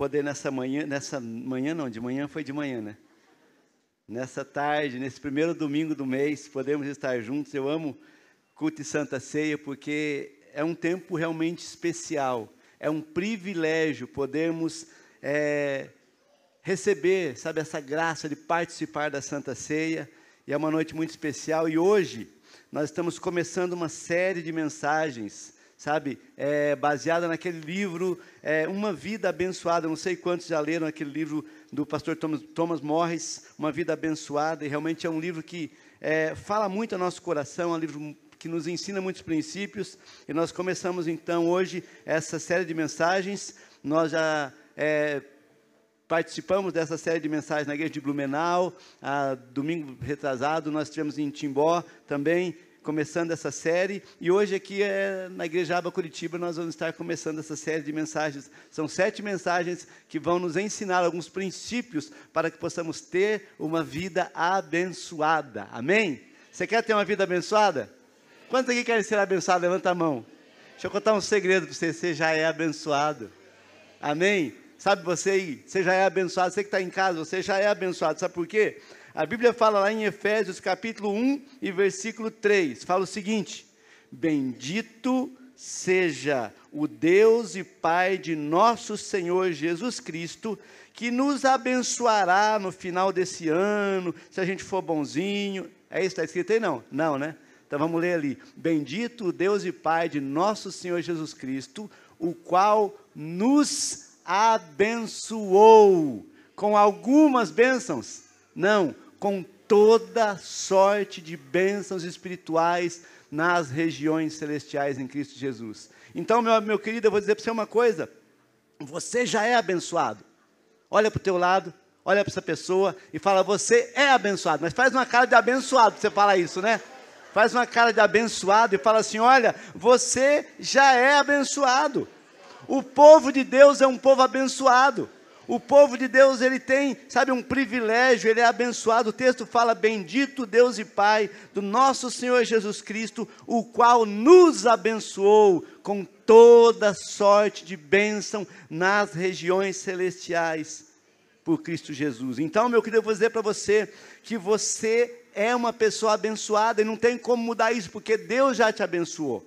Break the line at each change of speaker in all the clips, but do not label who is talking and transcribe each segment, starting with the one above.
poder nessa manhã, nessa manhã não, de manhã foi de manhã, né? Nessa tarde, nesse primeiro domingo do mês, podemos estar juntos. Eu amo culto e Santa Ceia porque é um tempo realmente especial. É um privilégio podermos é, receber, sabe, essa graça de participar da Santa Ceia. E é uma noite muito especial. E hoje nós estamos começando uma série de mensagens sabe, é, baseada naquele livro, é, Uma Vida Abençoada. Não sei quantos já leram aquele livro do pastor Thomas, Thomas Morris, Uma Vida Abençoada, e realmente é um livro que é, fala muito ao nosso coração, é um livro que nos ensina muitos princípios, e nós começamos então hoje essa série de mensagens. Nós já é, participamos dessa série de mensagens na igreja de Blumenau, a, domingo retrasado nós tivemos em Timbó também, começando essa série, e hoje aqui é, na Igreja Aba Curitiba nós vamos estar começando essa série de mensagens. São sete mensagens que vão nos ensinar alguns princípios para que possamos ter uma vida abençoada. Amém? Você quer ter uma vida abençoada? Quantos aqui querem ser abençoados? Levanta a mão. Deixa eu contar um segredo para você, você já é abençoado. Amém? Sabe você aí, você já é abençoado, você que está em casa, você já é abençoado. Sabe por quê? A Bíblia fala lá em Efésios capítulo 1 e versículo 3, fala o seguinte: Bendito seja o Deus e Pai de nosso Senhor Jesus Cristo, que nos abençoará no final desse ano, se a gente for bonzinho. É isso que está escrito aí? Não, não, né? Então vamos ler ali. Bendito o Deus e Pai de nosso Senhor Jesus Cristo, o qual nos abençoou com algumas bênçãos não, com toda sorte de bênçãos espirituais nas regiões celestiais em Cristo Jesus. Então, meu, meu querido, eu vou dizer para você uma coisa: você já é abençoado. Olha para o teu lado, olha para essa pessoa e fala: Você é abençoado. Mas faz uma cara de abençoado para você falar isso, né? Faz uma cara de abençoado e fala assim: Olha, você já é abençoado. O povo de Deus é um povo abençoado. O povo de Deus, ele tem, sabe, um privilégio, ele é abençoado. O texto fala: Bendito Deus e Pai do nosso Senhor Jesus Cristo, o qual nos abençoou com toda sorte de bênção nas regiões celestiais por Cristo Jesus. Então, meu querido, eu vou dizer para você que você é uma pessoa abençoada e não tem como mudar isso, porque Deus já te abençoou.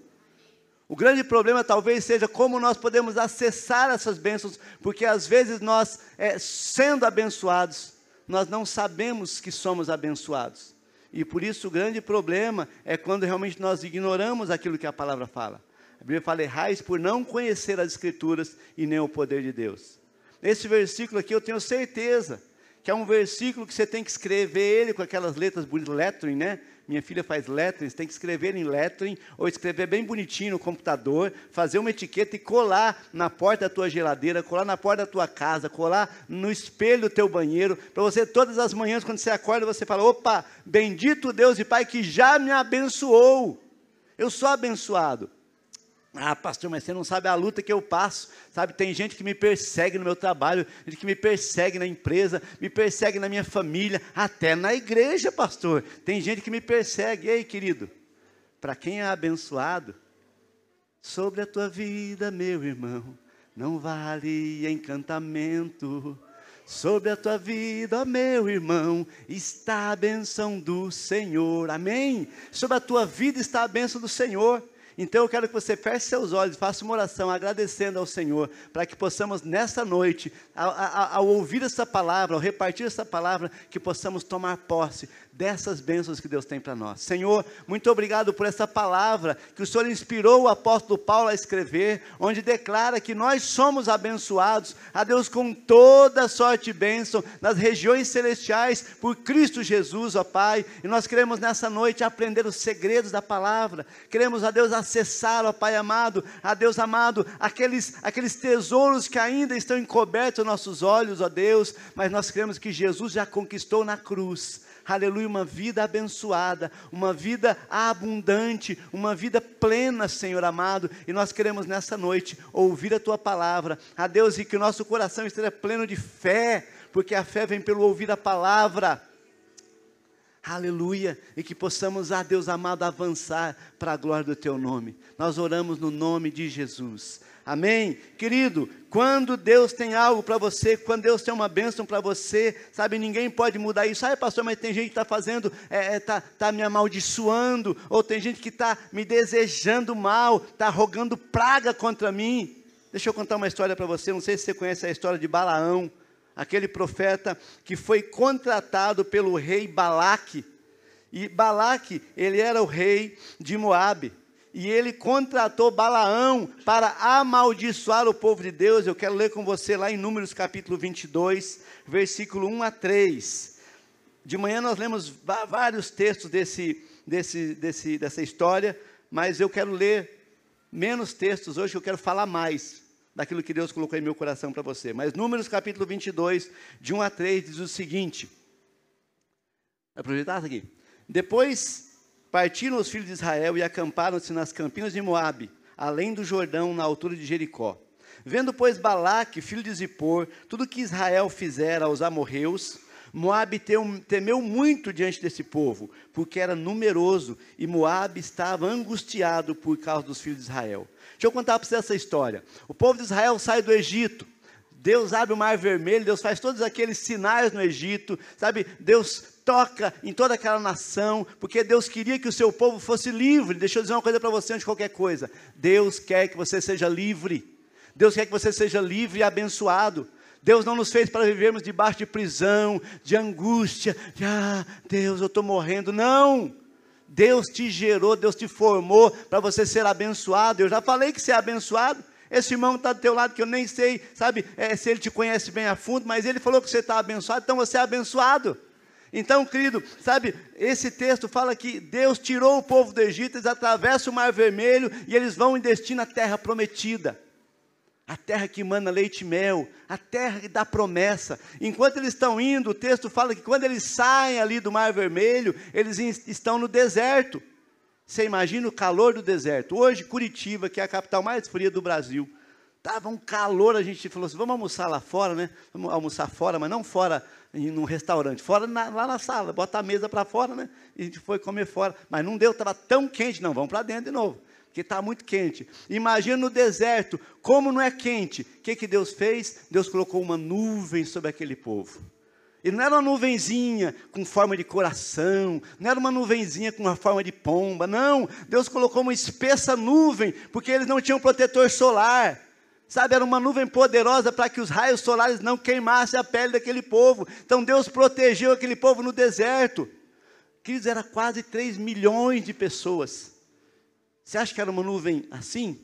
O grande problema talvez seja como nós podemos acessar essas bênçãos, porque às vezes nós, é, sendo abençoados, nós não sabemos que somos abençoados. E por isso o grande problema é quando realmente nós ignoramos aquilo que a palavra fala. A Bíblia fala: errais por não conhecer as Escrituras e nem o poder de Deus. Esse versículo aqui eu tenho certeza que é um versículo que você tem que escrever ele com aquelas letras lettering, né? Minha filha faz lettering, tem que escrever em lettering, ou escrever bem bonitinho no computador, fazer uma etiqueta e colar na porta da tua geladeira, colar na porta da tua casa, colar no espelho do teu banheiro, para você todas as manhãs, quando você acorda, você fala, opa, bendito Deus e Pai que já me abençoou. Eu sou abençoado. Ah, pastor, mas você não sabe a luta que eu passo. Sabe, tem gente que me persegue no meu trabalho, gente que me persegue na empresa, me persegue na minha família, até na igreja, pastor. Tem gente que me persegue. Ei, querido, para quem é abençoado, sobre a tua vida, meu irmão, não vale encantamento. Sobre a tua vida, meu irmão, está a bênção do Senhor. Amém? Sobre a tua vida está a bênção do Senhor. Então eu quero que você feche seus olhos, faça uma oração agradecendo ao Senhor, para que possamos nessa noite, ao, ao, ao, ouvir essa palavra, ao repartir essa palavra, que possamos tomar posse dessas bênçãos que Deus tem para nós. Senhor, muito obrigado por essa palavra que o Senhor inspirou o apóstolo Paulo a escrever, onde declara que nós somos abençoados, a Deus com toda sorte de bênção nas regiões celestiais por Cristo Jesus, ó Pai. E nós queremos nessa noite aprender os segredos da palavra. Queremos, a Deus, acessar, ó Pai amado, a Deus amado, aqueles, aqueles tesouros que ainda estão encobertos aos nossos olhos, ó Deus, mas nós queremos que Jesus já conquistou na cruz aleluia, uma vida abençoada, uma vida abundante, uma vida plena, Senhor amado. E nós queremos nessa noite ouvir a tua palavra, a Deus, e que o nosso coração esteja pleno de fé, porque a fé vem pelo ouvir a palavra. Aleluia. E que possamos, ah, Deus amado, avançar para a glória do teu nome. Nós oramos no nome de Jesus. Amém? Querido, quando Deus tem algo para você, quando Deus tem uma bênção para você, sabe, ninguém pode mudar isso. Ai, pastor, mas tem gente que está fazendo, está é, é, tá, tá me amaldiçoando, ou tem gente que está me desejando mal, está rogando praga contra mim. Deixa eu contar uma história para você, não sei se você conhece a história de Balaão, aquele profeta que foi contratado pelo rei Balaque. E Balaque, ele era o rei de Moabe e ele contratou Balaão para amaldiçoar o povo de Deus. Eu quero ler com você lá em Números capítulo 22, versículo 1 a 3. De manhã nós lemos vários textos desse, desse, desse, dessa história, mas eu quero ler menos textos hoje, eu quero falar mais daquilo que Deus colocou em meu coração para você. Mas Números capítulo 22, de 1 a 3, diz o seguinte. Vai projetar aqui? Depois Partiram os filhos de Israel e acamparam-se nas campinas de Moabe, além do Jordão, na altura de Jericó. Vendo, pois, Balaque, filho de Zippor, tudo que Israel fizera aos amorreus, Moabe temeu muito diante desse povo, porque era numeroso, e Moabe estava angustiado por causa dos filhos de Israel. Deixa eu contar para você essa história. O povo de Israel sai do Egito, Deus abre o mar vermelho, Deus faz todos aqueles sinais no Egito, sabe? Deus toca em toda aquela nação, porque Deus queria que o seu povo fosse livre. Deixa eu dizer uma coisa para você antes de qualquer coisa: Deus quer que você seja livre. Deus quer que você seja livre e abençoado. Deus não nos fez para vivermos debaixo de prisão, de angústia, de, ah, Deus, eu estou morrendo. Não! Deus te gerou, Deus te formou para você ser abençoado. Eu já falei que é abençoado. Esse irmão está do teu lado que eu nem sei, sabe, é, se ele te conhece bem a fundo, mas ele falou que você está abençoado, então você é abençoado. Então, querido, sabe, esse texto fala que Deus tirou o povo do Egito, eles atravessam o Mar Vermelho e eles vão em destino à terra prometida. A terra que emana leite e mel, a terra da promessa. Enquanto eles estão indo, o texto fala que quando eles saem ali do Mar Vermelho, eles estão no deserto. Você imagina o calor do deserto. Hoje, Curitiba, que é a capital mais fria do Brasil, estava um calor, a gente falou assim, vamos almoçar lá fora, né? Vamos almoçar fora, mas não fora em um restaurante, fora na, lá na sala, bota a mesa para fora, né? E a gente foi comer fora, mas não deu, estava tão quente, não, vamos para dentro de novo, porque está muito quente. Imagina no deserto, como não é quente, o que, que Deus fez? Deus colocou uma nuvem sobre aquele povo. E não era uma nuvenzinha com forma de coração, não era uma nuvenzinha com uma forma de pomba, não. Deus colocou uma espessa nuvem, porque eles não tinham protetor solar. Sabe, era uma nuvem poderosa para que os raios solares não queimassem a pele daquele povo. Então Deus protegeu aquele povo no deserto. Queridos, era quase 3 milhões de pessoas. Você acha que era uma nuvem assim?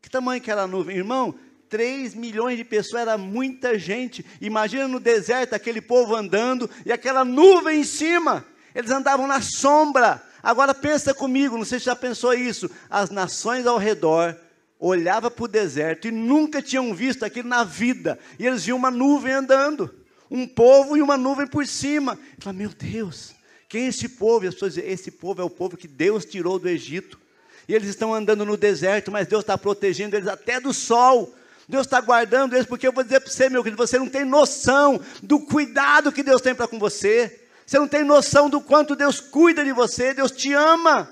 Que tamanho que era a nuvem? Irmão, 3 milhões de pessoas, era muita gente. Imagina no deserto aquele povo andando e aquela nuvem em cima. Eles andavam na sombra. Agora pensa comigo, não sei se já pensou isso. As nações ao redor olhava para o deserto e nunca tinham visto aquilo na vida. E eles viam uma nuvem andando, um povo e uma nuvem por cima. E falaram, meu Deus, quem é esse povo? E as pessoas dizem, esse povo é o povo que Deus tirou do Egito. E eles estão andando no deserto, mas Deus está protegendo eles até do sol. Deus está guardando eles, porque eu vou dizer para você, meu querido, você não tem noção do cuidado que Deus tem para com você. Você não tem noção do quanto Deus cuida de você, Deus te ama.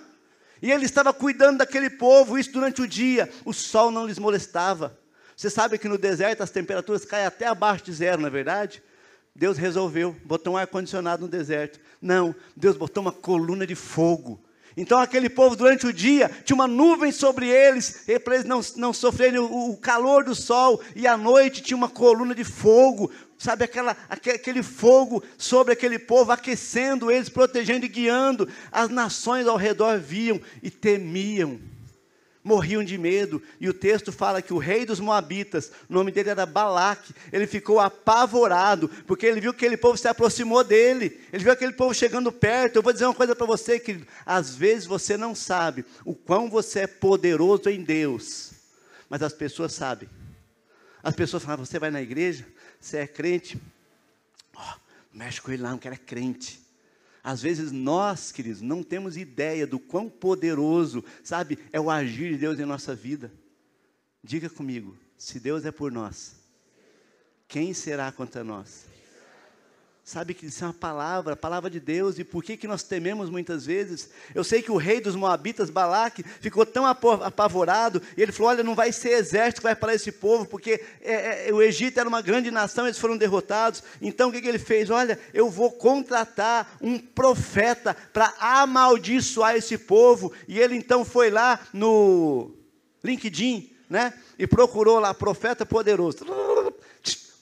E ele estava cuidando daquele povo, isso durante o dia. O sol não lhes molestava. Você sabe que no deserto as temperaturas caem até abaixo de zero, não é verdade? Deus resolveu, botou um ar-condicionado no deserto. Não, Deus botou uma coluna de fogo. Então aquele povo durante o dia tinha uma nuvem sobre eles, para eles não, não sofrerem o, o calor do sol, e à noite tinha uma coluna de fogo, sabe, aquela, aquele fogo sobre aquele povo, aquecendo eles, protegendo e guiando. As nações ao redor viam e temiam, morriam de medo. E o texto fala que o rei dos Moabitas, o nome dele era Balaque, ele ficou apavorado, porque ele viu que aquele povo se aproximou dele, ele viu aquele povo chegando perto. Eu vou dizer uma coisa para você, que às vezes você não sabe o quão você é poderoso em Deus, mas as pessoas sabem. As pessoas falam, você vai na igreja? Você é crente? Oh, mexe com ele lá, não quero é crente. Às vezes nós, queridos, não temos ideia do quão poderoso, sabe, é o agir de Deus em nossa vida. Diga comigo, se Deus é por nós, quem será contra nós? Sabe que isso é uma palavra, a palavra de Deus, e por que, que nós tememos muitas vezes? Eu sei que o rei dos Moabitas, Balaque, ficou tão apavorado, e ele falou: Olha, não vai ser exército que vai para esse povo, porque é, é, o Egito era uma grande nação, eles foram derrotados. Então o que, que ele fez? Olha, eu vou contratar um profeta para amaldiçoar esse povo, e ele então foi lá no LinkedIn, né? E procurou lá, profeta poderoso.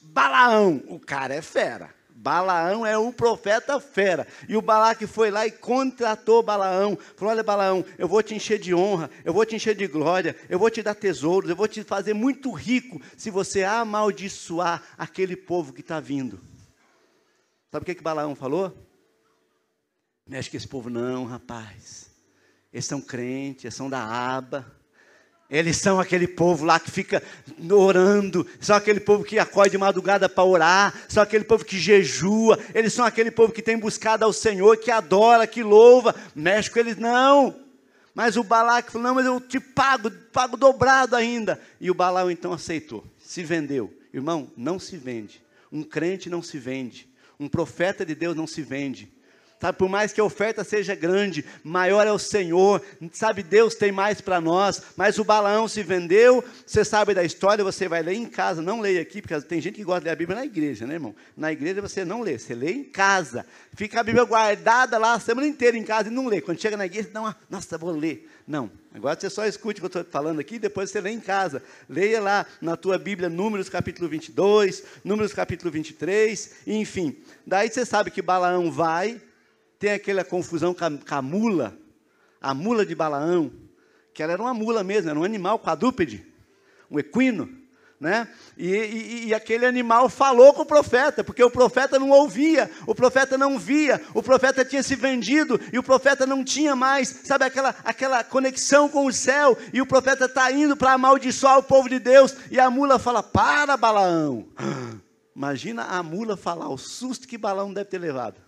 Balaão, o cara é fera. Balaão é um profeta fera. E o Balaque foi lá e contratou Balaão. Falou: Olha, Balaão, eu vou te encher de honra, eu vou te encher de glória, eu vou te dar tesouros, eu vou te fazer muito rico se você amaldiçoar aquele povo que está vindo. Sabe o que, que Balaão falou? Mexe com esse povo, não, rapaz. Eles são crentes, eles são da aba. Eles são aquele povo lá que fica orando, são aquele povo que acorda de madrugada para orar, são aquele povo que jejua, eles são aquele povo que tem buscado ao Senhor, que adora, que louva. Mexe com eles, não. Mas o Balaque falou: não, mas eu te pago, pago dobrado ainda. E o Balaão então aceitou, se vendeu. Irmão, não se vende. Um crente não se vende. Um profeta de Deus não se vende. Sabe, por mais que a oferta seja grande, maior é o Senhor. Sabe, Deus tem mais para nós. Mas o Balaão se vendeu. Você sabe da história, você vai ler em casa. Não leia aqui, porque tem gente que gosta de ler a Bíblia na igreja, né, irmão? Na igreja você não lê, você lê em casa. Fica a Bíblia guardada lá a semana inteira em casa e não lê. Quando chega na igreja, não, nossa, vou ler. Não, agora você só escute o que eu estou falando aqui, depois você lê em casa. Leia lá na tua Bíblia, Números capítulo 22, Números capítulo 23, enfim. Daí você sabe que Balaão vai tem aquela confusão com a, com a mula, a mula de Balaão, que ela era uma mula mesmo, era um animal quadrúpede, um equino, né? E, e, e, aquele animal falou com o profeta, porque o profeta não ouvia, o profeta não via, o profeta tinha se vendido e o profeta não tinha mais, sabe, aquela, aquela conexão com o céu, e o profeta está indo para amaldiçoar o povo de Deus, e a mula fala: Para, Balaão. Imagina a mula falar, o susto que Balaão deve ter levado.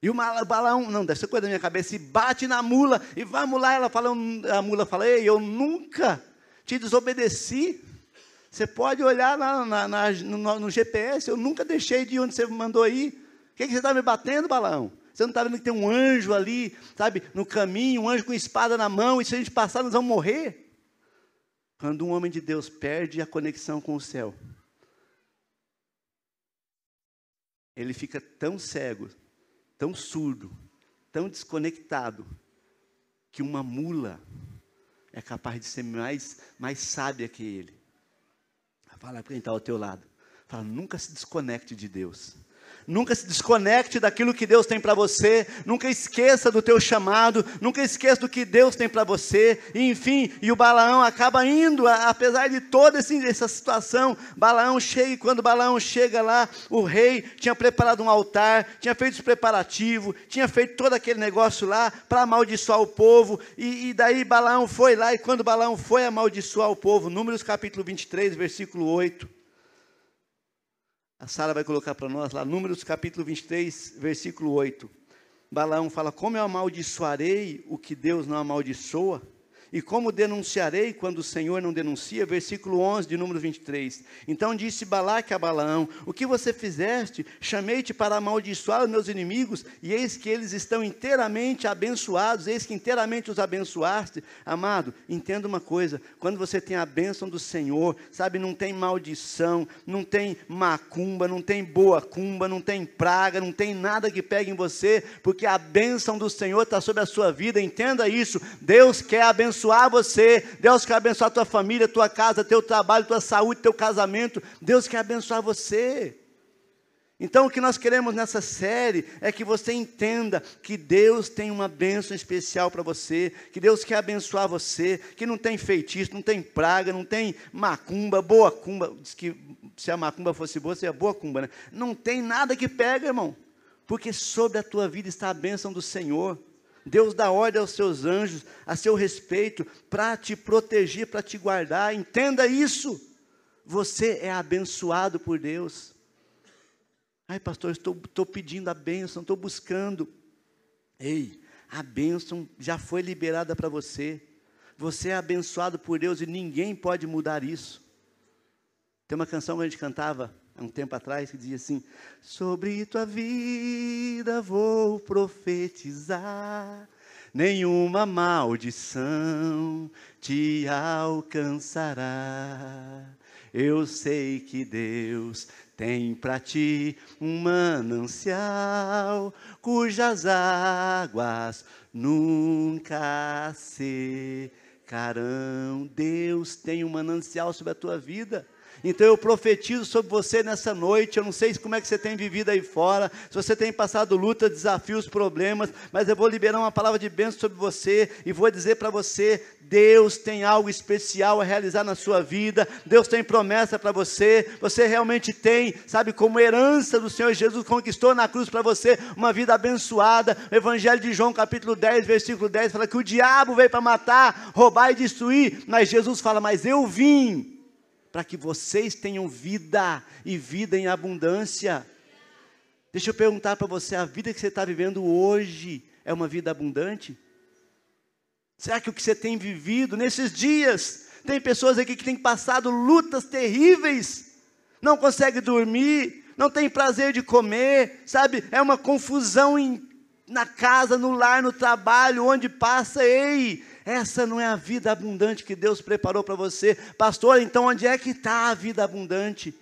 E o balão, não, dessa coisa da minha cabeça, e bate na mula, e vamos lá, ela fala, a mula fala, ei, eu nunca te desobedeci. Você pode olhar na, na, na, no, no, GPS, eu nunca deixei de onde você mandou ir. O que, que você está me batendo, balão? Você não está vendo que tem um anjo ali, sabe, no caminho, um anjo com espada na mão, e se a gente passar, nós vamos morrer? Quando um homem de Deus perde a conexão com o céu, ele fica tão cego, tão surdo, tão desconectado, que uma mula é capaz de ser mais, mais sábia que ele. Fala para quem está ao teu lado. Fala, nunca se desconecte de Deus. Nunca se desconecte daquilo que Deus tem para você. Nunca esqueça do teu chamado. Nunca esqueça do que Deus tem para você. E, enfim, e o Balaão acaba indo, apesar de toda essa situação. Balaão chega, e quando Balaão chega lá, o rei tinha preparado um altar, tinha feito os preparativos, tinha feito todo aquele negócio lá para amaldiçoar o povo. E, e daí Balaão foi lá, e quando Balaão foi amaldiçoar o povo, Números capítulo 23, versículo 8. A Sara vai colocar para nós lá, Números capítulo 23, versículo 8. Balaão fala: Como eu amaldiçoarei o que Deus não amaldiçoa? E como denunciarei quando o Senhor não denuncia? Versículo 11 de número 23. Então disse Balaque a Balaão: O que você fizeste? Chamei-te para amaldiçoar os meus inimigos, e eis que eles estão inteiramente abençoados, eis que inteiramente os abençoaste. Amado, entenda uma coisa: quando você tem a bênção do Senhor, sabe, não tem maldição, não tem macumba, não tem boa cumba, não tem praga, não tem nada que pegue em você, porque a bênção do Senhor está sobre a sua vida, entenda isso. Deus quer abençoar abençoar você, Deus quer abençoar tua família, tua casa, teu trabalho, tua saúde, teu casamento. Deus quer abençoar você. Então, o que nós queremos nessa série é que você entenda que Deus tem uma bênção especial para você, que Deus quer abençoar você, que não tem feitiço, não tem praga, não tem macumba, boa cumba. Diz que se a macumba fosse boa, seria boa cumba, né? Não tem nada que pega, irmão, porque sobre a tua vida está a bênção do Senhor. Deus dá ordem aos seus anjos a seu respeito para te proteger, para te guardar. Entenda isso. Você é abençoado por Deus. Ai, pastor, estou, estou pedindo a bênção, estou buscando. Ei, a bênção já foi liberada para você. Você é abençoado por Deus e ninguém pode mudar isso. Tem uma canção que a gente cantava há um tempo atrás, que dizia assim: Sobre tua vida vou profetizar, nenhuma maldição te alcançará. Eu sei que Deus tem para ti um manancial cujas águas nunca secarão. Deus tem um manancial sobre a tua vida. Então eu profetizo sobre você nessa noite. Eu não sei como é que você tem vivido aí fora, se você tem passado luta, desafios, problemas, mas eu vou liberar uma palavra de bênção sobre você e vou dizer para você: Deus tem algo especial a realizar na sua vida, Deus tem promessa para você, você realmente tem, sabe, como herança do Senhor Jesus, conquistou na cruz para você uma vida abençoada. O Evangelho de João, capítulo 10, versículo 10, fala que o diabo veio para matar, roubar e destruir, mas Jesus fala: Mas eu vim para que vocês tenham vida e vida em abundância. Deixa eu perguntar para você: a vida que você está vivendo hoje é uma vida abundante? Será que o que você tem vivido nesses dias, tem pessoas aqui que têm passado lutas terríveis, não consegue dormir, não tem prazer de comer, sabe? É uma confusão em, na casa, no lar, no trabalho, onde passa, ei, essa não é a vida abundante que Deus preparou para você. Pastor, então onde é que está a vida abundante?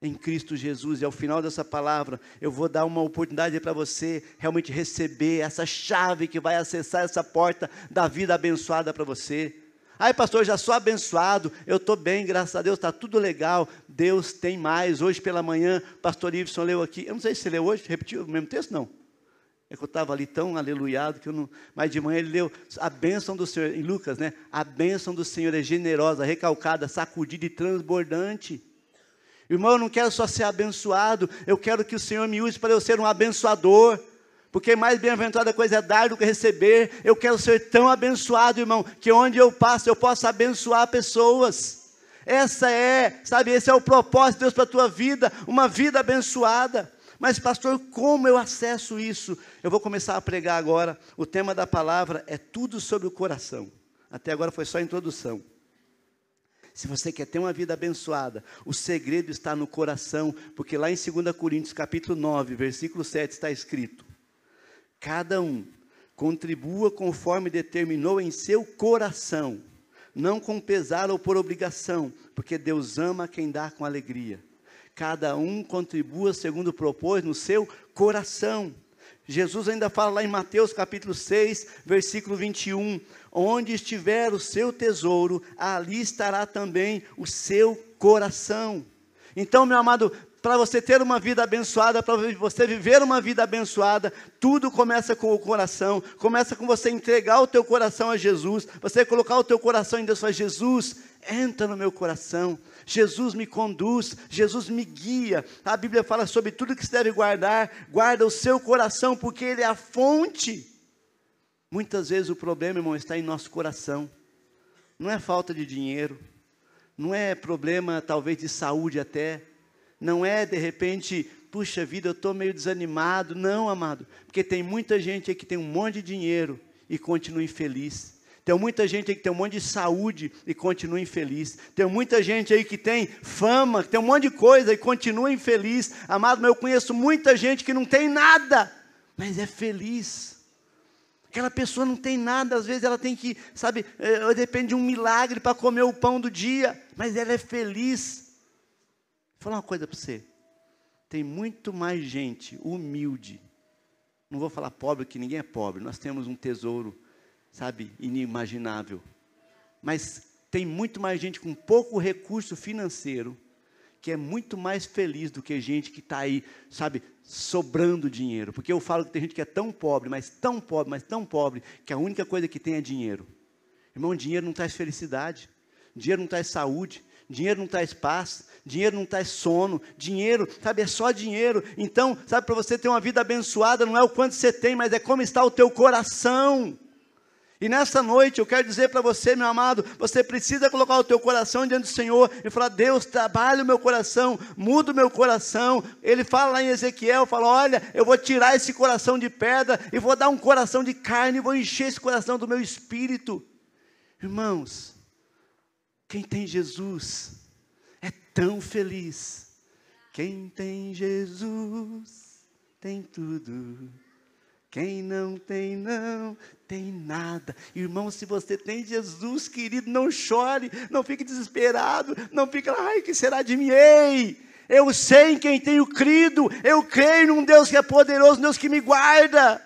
Em Cristo Jesus, e ao final dessa palavra, eu vou dar uma oportunidade para você realmente receber essa chave que vai acessar essa porta da vida abençoada para você. Ai, pastor, já sou abençoado, eu estou bem, graças a Deus, está tudo legal. Deus tem mais. Hoje pela manhã, pastor Iveson leu aqui. Eu não sei se você leu hoje, repetiu o mesmo texto? Não. É que eu estava ali tão aleluiado que eu não. Mas de manhã ele leu a bênção do Senhor, em Lucas, né? A bênção do Senhor é generosa, recalcada, sacudida e transbordante. Irmão, eu não quero só ser abençoado, eu quero que o Senhor me use para eu ser um abençoador. Porque mais bem-aventurada coisa é dar do que receber. Eu quero ser tão abençoado, irmão, que onde eu passo eu possa abençoar pessoas. Essa é, sabe, esse é o propósito de Deus para a tua vida, uma vida abençoada. Mas, pastor, como eu acesso isso? Eu vou começar a pregar agora. O tema da palavra é tudo sobre o coração. Até agora foi só a introdução. Se você quer ter uma vida abençoada, o segredo está no coração, porque lá em 2 Coríntios, capítulo 9, versículo 7 está escrito: Cada um contribua conforme determinou em seu coração, não com pesar ou por obrigação, porque Deus ama quem dá com alegria cada um contribua segundo propôs no seu coração. Jesus ainda fala lá em Mateus capítulo 6, versículo 21, onde estiver o seu tesouro, ali estará também o seu coração. Então, meu amado, para você ter uma vida abençoada, para você viver uma vida abençoada, tudo começa com o coração, começa com você entregar o teu coração a Jesus, você colocar o teu coração em Deus falar, Jesus, entra no meu coração, Jesus me conduz, Jesus me guia. A Bíblia fala sobre tudo que se deve guardar, guarda o seu coração, porque ele é a fonte. Muitas vezes o problema, irmão, está em nosso coração. Não é falta de dinheiro, não é problema talvez de saúde até, não é de repente, puxa vida, eu estou meio desanimado. Não, amado, porque tem muita gente aí que tem um monte de dinheiro e continua infeliz. Tem muita gente aí que tem um monte de saúde e continua infeliz. Tem muita gente aí que tem fama, que tem um monte de coisa e continua infeliz. Amado, mas eu conheço muita gente que não tem nada, mas é feliz. Aquela pessoa não tem nada, às vezes ela tem que, sabe, é, depende de um milagre para comer o pão do dia, mas ela é feliz. Vou falar uma coisa para você. Tem muito mais gente humilde. Não vou falar pobre, que ninguém é pobre. Nós temos um tesouro sabe, inimaginável. Mas tem muito mais gente com pouco recurso financeiro que é muito mais feliz do que gente que está aí, sabe, sobrando dinheiro. Porque eu falo que tem gente que é tão pobre, mas tão pobre, mas tão pobre, que a única coisa que tem é dinheiro. Irmão, dinheiro não traz felicidade, dinheiro não traz saúde, dinheiro não traz paz, dinheiro não traz sono, dinheiro, sabe, é só dinheiro. Então, sabe, para você ter uma vida abençoada, não é o quanto você tem, mas é como está o teu coração. E nessa noite eu quero dizer para você, meu amado, você precisa colocar o teu coração diante do Senhor e falar: Deus, trabalha o meu coração, muda o meu coração. Ele fala lá em Ezequiel, fala: Olha, eu vou tirar esse coração de pedra e vou dar um coração de carne e vou encher esse coração do meu espírito. Irmãos, quem tem Jesus é tão feliz, Quem tem Jesus tem tudo. Quem não tem, não tem nada. Irmão, se você tem Jesus, querido, não chore, não fique desesperado, não fique, ai, que será de mim? Ei! Eu sei em quem tenho crido, eu creio num Deus que é poderoso, Deus que me guarda.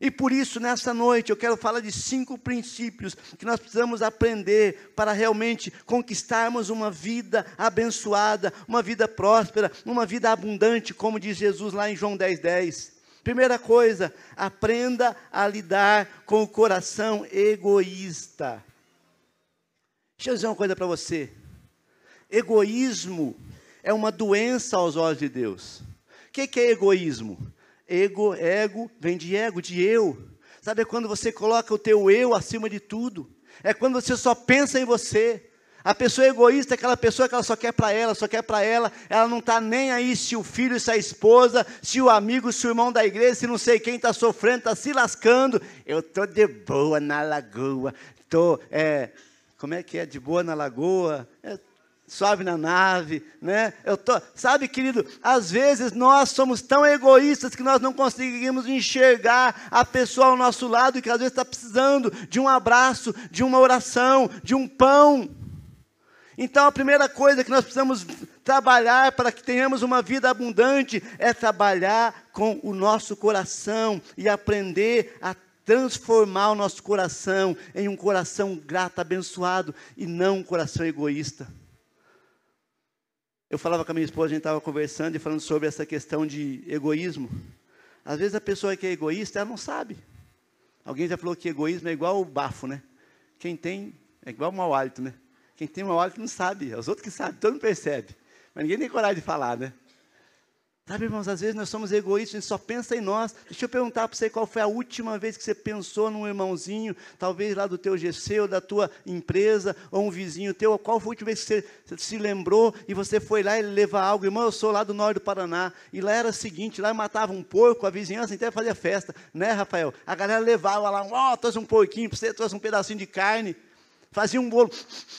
E por isso, nessa noite, eu quero falar de cinco princípios que nós precisamos aprender para realmente conquistarmos uma vida abençoada, uma vida próspera, uma vida abundante, como diz Jesus lá em João 10, 10. Primeira coisa, aprenda a lidar com o coração egoísta. Deixa eu dizer uma coisa para você. Egoísmo é uma doença aos olhos de Deus. O que, que é egoísmo? Ego, ego, vem de ego, de eu. Sabe quando você coloca o teu eu acima de tudo? É quando você só pensa em você. A pessoa egoísta é aquela pessoa que ela só quer para ela, só quer para ela, ela não está nem aí se o filho, se a esposa, se o amigo, se o irmão da igreja, se não sei quem está sofrendo, está se lascando. Eu estou de boa na lagoa, estou, é, como é que é, de boa na lagoa, é, suave na nave, né? Eu tô, sabe, querido, às vezes nós somos tão egoístas que nós não conseguimos enxergar a pessoa ao nosso lado que às vezes está precisando de um abraço, de uma oração, de um pão. Então, a primeira coisa que nós precisamos trabalhar para que tenhamos uma vida abundante é trabalhar com o nosso coração e aprender a transformar o nosso coração em um coração grato, abençoado e não um coração egoísta. Eu falava com a minha esposa, a gente estava conversando e falando sobre essa questão de egoísmo. Às vezes a pessoa que é egoísta, ela não sabe. Alguém já falou que egoísmo é igual o bafo, né? Quem tem, é igual o mau hálito, né? Quem tem mau hálito não sabe, é os outros que sabem, todo mundo percebe. Mas ninguém tem coragem de falar, né? Sabe, irmãos, às vezes nós somos egoístas, a gente só pensa em nós. Deixa eu perguntar para você qual foi a última vez que você pensou num irmãozinho, talvez lá do teu GC ou da tua empresa, ou um vizinho teu, qual foi a última vez que você, você se lembrou e você foi lá e levar algo? Irmão, eu sou lá do norte do Paraná, e lá era o seguinte, lá matava um porco, a vizinhança inteira fazia festa, né, Rafael? A galera levava lá, ó, oh, trouxe um porquinho para você, trouxe um pedacinho de carne, fazia um bolo,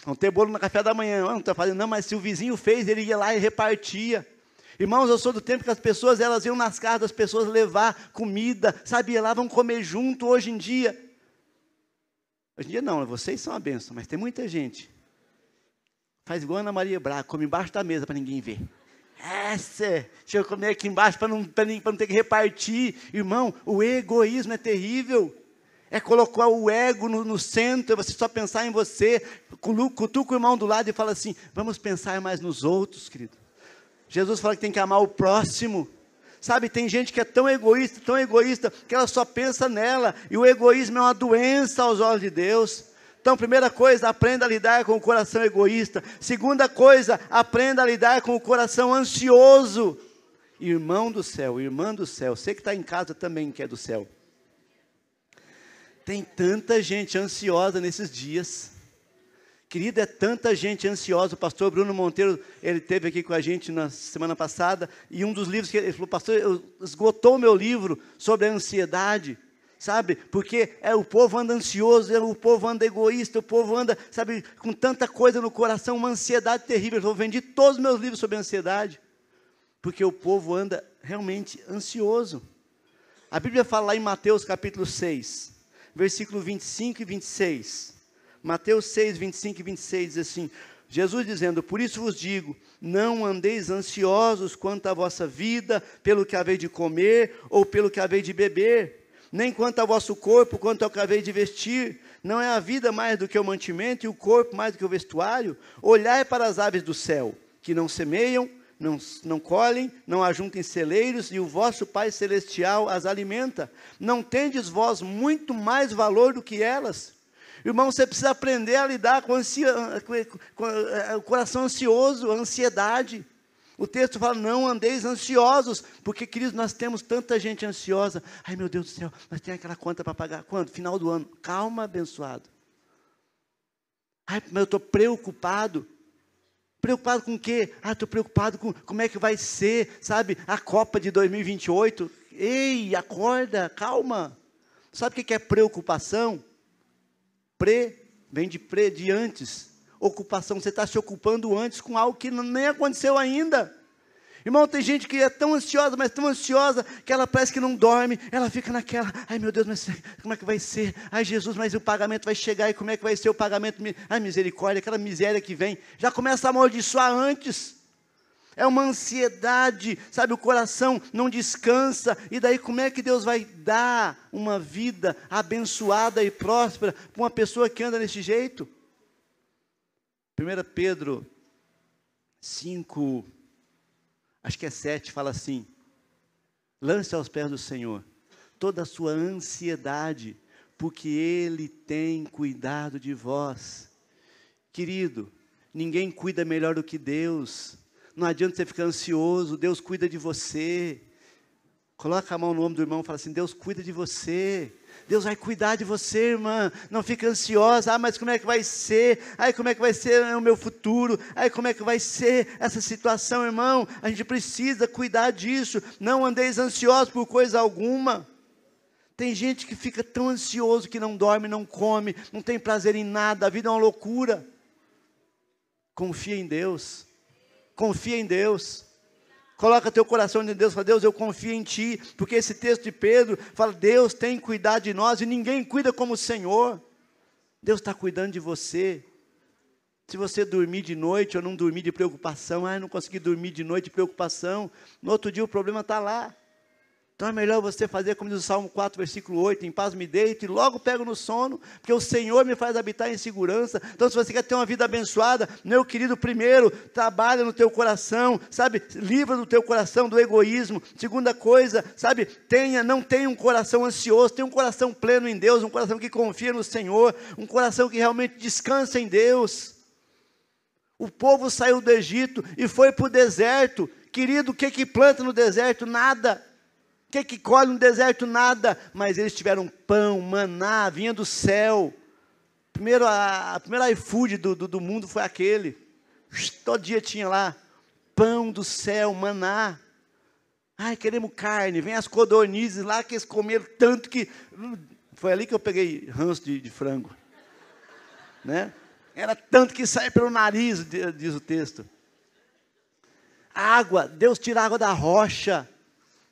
não tem bolo no café da manhã, não estou fazendo, não, mas se o vizinho fez, ele ia lá e repartia. Irmãos, eu sou do tempo que as pessoas, elas iam nas casas das pessoas levar comida, sabia, lá vão comer junto hoje em dia. Hoje em dia não, vocês são a benção, mas tem muita gente. Faz igual a Ana Maria Braga, come embaixo da mesa para ninguém ver. Essa, deixa eu comer aqui embaixo para não, não ter que repartir. Irmão, o egoísmo é terrível. É colocar o ego no, no centro, é você só pensar em você. Cutuca o irmão do lado e fala assim: vamos pensar mais nos outros, querido. Jesus fala que tem que amar o próximo. Sabe, tem gente que é tão egoísta, tão egoísta, que ela só pensa nela. E o egoísmo é uma doença aos olhos de Deus. Então, primeira coisa, aprenda a lidar com o coração egoísta. Segunda coisa, aprenda a lidar com o coração ansioso. Irmão do céu, irmã do céu, você que está em casa também que é do céu. Tem tanta gente ansiosa nesses dias. Querida, é tanta gente ansiosa. O pastor Bruno Monteiro, ele teve aqui com a gente na semana passada, e um dos livros que ele falou, pastor, esgotou o meu livro sobre a ansiedade, sabe? Porque é o povo anda ansioso, é, o povo anda egoísta, o povo anda, sabe, com tanta coisa no coração, uma ansiedade terrível. Eu vendi todos os meus livros sobre ansiedade, porque o povo anda realmente ansioso. A Bíblia fala lá em Mateus capítulo 6, versículo 25 e 26. Mateus 6, 25 e 26 diz assim: Jesus dizendo: Por isso vos digo, não andeis ansiosos quanto à vossa vida, pelo que haveis de comer ou pelo que haveis de beber, nem quanto ao vosso corpo, quanto ao que haveis de vestir. Não é a vida mais do que o mantimento e o corpo mais do que o vestuário? Olhai para as aves do céu, que não semeiam, não, não colhem, não ajuntem celeiros, e o vosso Pai Celestial as alimenta. Não tendes vós muito mais valor do que elas? Irmão, você precisa aprender a lidar com, ansia, com, é, o coração ansioso, ansiedade. O texto fala: não andeis ansiosos, porque, queridos, nós temos tanta gente ansiosa. Ai, meu Deus do céu, nós temos aquela conta para pagar. Quando? Final do ano. Calma, abençoado. Ai, mas eu estou preocupado. Preocupado com o quê? Ah, estou preocupado com como é que vai ser, sabe, a Copa de 2028. Ei, acorda, calma. Sabe o que é preocupação? Pre, vem de pre, de antes. Ocupação, você está se ocupando antes com algo que nem aconteceu ainda. Irmão, tem gente que é tão ansiosa, mas tão ansiosa, que ela parece que não dorme, ela fica naquela, ai meu Deus, mas como é que vai ser? Ai Jesus, mas o pagamento vai chegar, e como é que vai ser o pagamento? Ai misericórdia, aquela miséria que vem, já começa a amaldiçoar antes. É uma ansiedade, sabe? O coração não descansa, e daí como é que Deus vai dar uma vida abençoada e próspera para uma pessoa que anda desse jeito? 1 Pedro 5, acho que é 7, fala assim: lance aos pés do Senhor toda a sua ansiedade, porque Ele tem cuidado de vós. Querido, ninguém cuida melhor do que Deus. Não adianta você ficar ansioso, Deus cuida de você. Coloca a mão no ombro do irmão e fala assim: Deus cuida de você. Deus vai cuidar de você, irmã. Não fica ansiosa. Ah, mas como é que vai ser? Ai, como é que vai ser o meu futuro? Ai, como é que vai ser essa situação, irmão? A gente precisa cuidar disso. Não andeis ansiosos por coisa alguma. Tem gente que fica tão ansioso que não dorme, não come, não tem prazer em nada, a vida é uma loucura. Confia em Deus. Confia em Deus. Coloca teu coração em Deus, fala, Deus, eu confio em Ti, porque esse texto de Pedro fala, Deus tem cuidado de nós e ninguém cuida como o Senhor. Deus está cuidando de você. Se você dormir de noite ou não dormir de preocupação, ah, não consegui dormir de noite de preocupação, no outro dia o problema está lá. Então é melhor você fazer como diz o Salmo 4, versículo 8, em paz me deito e logo pego no sono, porque o Senhor me faz habitar em segurança. Então se você quer ter uma vida abençoada, meu querido, primeiro, trabalha no teu coração, sabe? Livra do teu coração do egoísmo. Segunda coisa, sabe? Tenha, não tenha um coração ansioso, tenha um coração pleno em Deus, um coração que confia no Senhor, um coração que realmente descansa em Deus. O povo saiu do Egito e foi para o deserto. Querido, o que que planta no deserto? Nada. O que, que colhe no deserto? Nada. Mas eles tiveram pão, maná, vinha do céu. Primeiro, a, a primeira iFood do, do, do mundo foi aquele. Todo dia tinha lá pão do céu, maná. Ai, queremos carne. Vem as codornizes lá que eles comeram tanto que. Foi ali que eu peguei ranço de, de frango. Né? Era tanto que sai pelo nariz, diz o texto. Água, Deus tira água da rocha.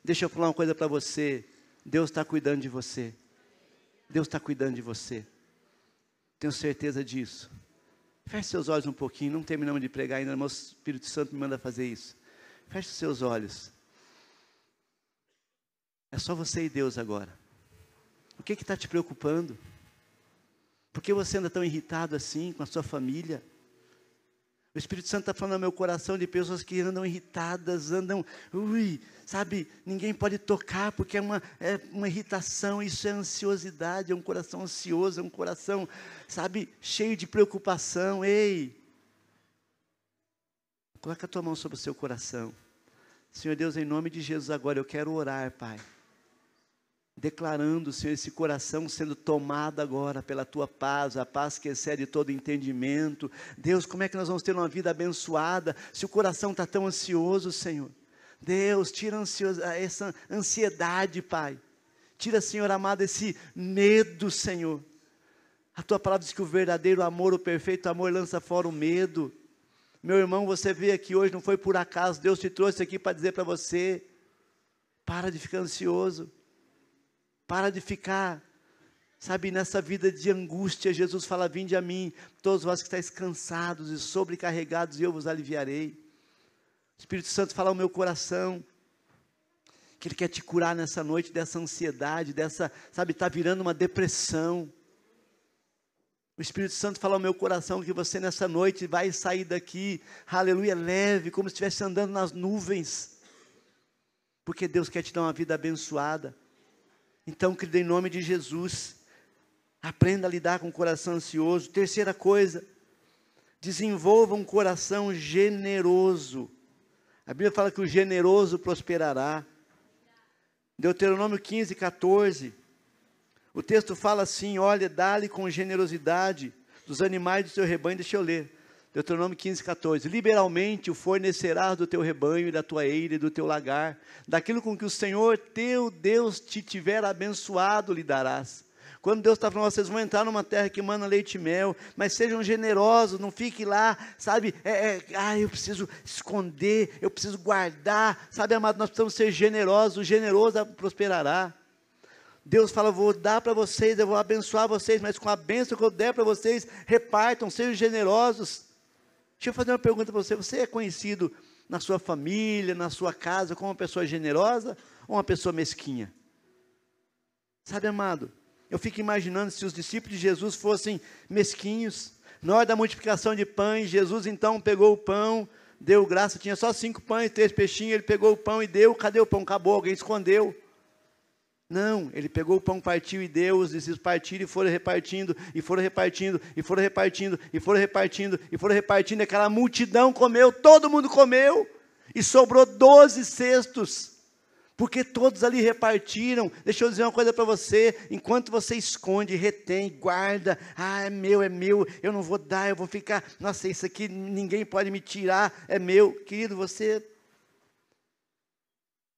Deixa eu falar uma coisa para você. Deus está cuidando de você. Deus está cuidando de você. Tenho certeza disso. Feche seus olhos um pouquinho. Não terminamos de pregar ainda, mas o Espírito Santo me manda fazer isso. Feche seus olhos. É só você e Deus agora. O que está te preocupando? Por que você anda tão irritado assim com a sua família? O Espírito Santo está falando no meu coração de pessoas que andam irritadas, andam, ui, sabe, ninguém pode tocar porque é uma, é uma irritação, isso é ansiosidade, é um coração ansioso, é um coração, sabe, cheio de preocupação. Ei, coloca a tua mão sobre o seu coração. Senhor Deus, em nome de Jesus, agora eu quero orar, Pai declarando, Senhor, esse coração sendo tomado agora pela tua paz, a paz que excede todo entendimento. Deus, como é que nós vamos ter uma vida abençoada se o coração está tão ansioso, Senhor? Deus, tira essa ansiedade, Pai. Tira, Senhor amado, esse medo, Senhor. A tua palavra diz que o verdadeiro amor, o perfeito amor, lança fora o medo. Meu irmão, você veio aqui hoje, não foi por acaso, Deus te trouxe aqui para dizer para você: para de ficar ansioso. Para de ficar, sabe, nessa vida de angústia. Jesus fala: Vinde a mim, todos vós que estáis cansados e sobrecarregados, e eu vos aliviarei. O Espírito Santo fala ao meu coração que Ele quer te curar nessa noite dessa ansiedade, dessa, sabe, está virando uma depressão. O Espírito Santo fala ao meu coração que você nessa noite vai sair daqui, aleluia, leve, como se estivesse andando nas nuvens, porque Deus quer te dar uma vida abençoada. Então, querido, em nome de Jesus, aprenda a lidar com o coração ansioso. Terceira coisa, desenvolva um coração generoso. A Bíblia fala que o generoso prosperará. Deuteronômio 15, 14. O texto fala assim: olha, dá-lhe com generosidade dos animais do seu rebanho. Deixa eu ler. Deuteronômio 15, 14. Liberalmente o fornecerás do teu rebanho da tua eira e do teu lagar, daquilo com que o Senhor teu Deus te tiver abençoado lhe darás. Quando Deus está falando, vocês vão entrar numa terra que manda leite e mel, mas sejam generosos, não fique lá, sabe? É, é, ah, eu preciso esconder, eu preciso guardar, sabe, amado? Nós precisamos ser generosos, o generoso prosperará. Deus fala: vou dar para vocês, eu vou abençoar vocês, mas com a bênção que eu der para vocês, repartam, sejam generosos. Deixa eu fazer uma pergunta para você: você é conhecido na sua família, na sua casa, como uma pessoa generosa ou uma pessoa mesquinha? Sabe, amado, eu fico imaginando se os discípulos de Jesus fossem mesquinhos. Na hora da multiplicação de pães, Jesus então pegou o pão, deu graça, tinha só cinco pães, três peixinhos, ele pegou o pão e deu, cadê o pão? Acabou, alguém escondeu. Não, ele pegou o pão, partiu e deu, os discípulos partiram e foram repartindo, e foram repartindo, e foram repartindo, e foram repartindo, e foram repartindo, e aquela multidão comeu, todo mundo comeu, e sobrou doze cestos, porque todos ali repartiram. Deixa eu dizer uma coisa para você: enquanto você esconde, retém, guarda, ah, é meu, é meu, eu não vou dar, eu vou ficar, nossa, isso aqui ninguém pode me tirar, é meu, querido, você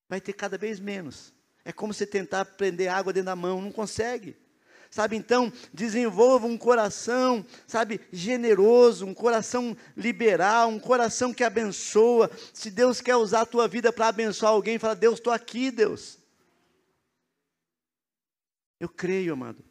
vai ter cada vez menos é como você tentar prender água dentro da mão, não consegue. Sabe, então, desenvolva um coração, sabe, generoso, um coração liberal, um coração que abençoa. Se Deus quer usar a tua vida para abençoar alguém, fala: Deus, estou aqui, Deus. Eu creio, amado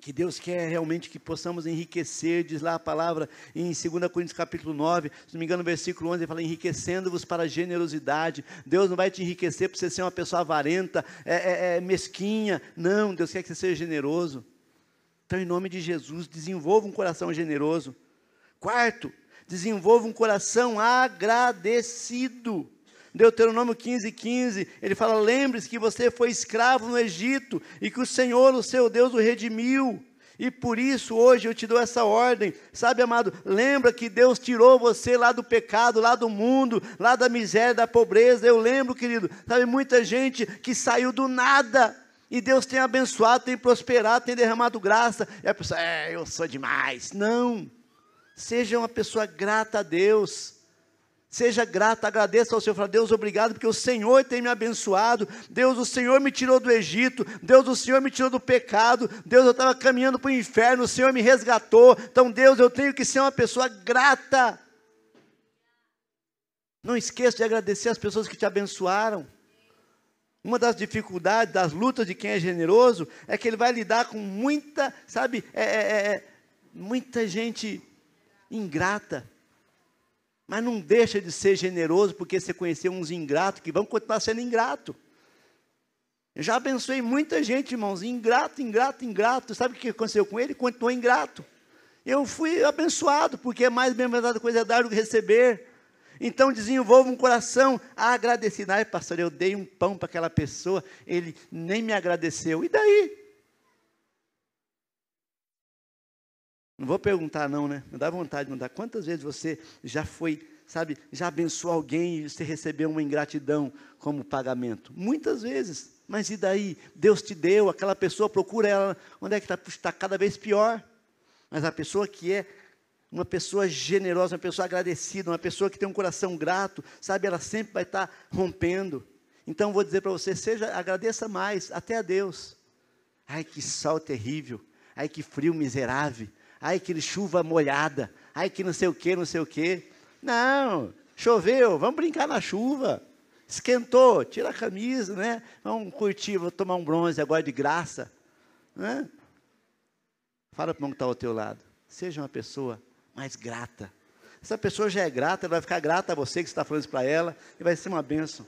que Deus quer realmente que possamos enriquecer, diz lá a palavra em 2 Coríntios capítulo 9, se não me engano, no versículo 11, ele fala, enriquecendo-vos para a generosidade. Deus não vai te enriquecer para você ser uma pessoa avarenta, é, é, é mesquinha. Não, Deus quer que você seja generoso. Então, em nome de Jesus, desenvolva um coração generoso. Quarto, desenvolva um coração agradecido. Deuteronômio 15, 15, ele fala: lembre-se que você foi escravo no Egito e que o Senhor, o seu Deus, o redimiu. E por isso hoje eu te dou essa ordem, sabe, amado? Lembra que Deus tirou você lá do pecado, lá do mundo, lá da miséria, da pobreza. Eu lembro, querido, sabe, muita gente que saiu do nada e Deus tem abençoado, tem prosperado, tem derramado graça. E a pessoa, é, eu sou demais. Não. Seja uma pessoa grata a Deus. Seja grato, agradeça ao Senhor. Fala, Deus, obrigado, porque o Senhor tem me abençoado. Deus, o Senhor me tirou do Egito. Deus, o Senhor me tirou do pecado. Deus, eu estava caminhando para o inferno. O Senhor me resgatou. Então, Deus, eu tenho que ser uma pessoa grata. Não esqueça de agradecer as pessoas que te abençoaram. Uma das dificuldades, das lutas de quem é generoso, é que ele vai lidar com muita, sabe, é, é, é, muita gente ingrata. Mas não deixa de ser generoso porque você conheceu uns ingratos que vão continuar sendo ingrato. Eu já abençoei muita gente, irmãos, ingrato, ingrato, ingrato. Sabe o que aconteceu com ele? Continuou ingrato. Eu fui abençoado, porque é mais bem-aventurada coisa é dar do que receber. Então desenvolva um coração agradecido. Ai, pastor, eu dei um pão para aquela pessoa, ele nem me agradeceu. E daí? Não vou perguntar, não, né? Não dá vontade de mandar. Quantas vezes você já foi, sabe, já abençoou alguém e você recebeu uma ingratidão como pagamento? Muitas vezes. Mas e daí? Deus te deu, aquela pessoa procura ela, onde é que está? Está cada vez pior. Mas a pessoa que é uma pessoa generosa, uma pessoa agradecida, uma pessoa que tem um coração grato, sabe, ela sempre vai estar rompendo. Então vou dizer para você, seja, agradeça mais, até a Deus. Ai, que sol terrível. Ai, que frio miserável ai que chuva molhada, ai que não sei o que, não sei o que. Não, choveu, vamos brincar na chuva. Esquentou, tira a camisa, né? Vamos curtir, vou tomar um bronze agora de graça. Né? Fala para o que está ao teu lado. Seja uma pessoa mais grata. Essa pessoa já é grata, ela vai ficar grata a você que está falando isso para ela, e vai ser uma bênção.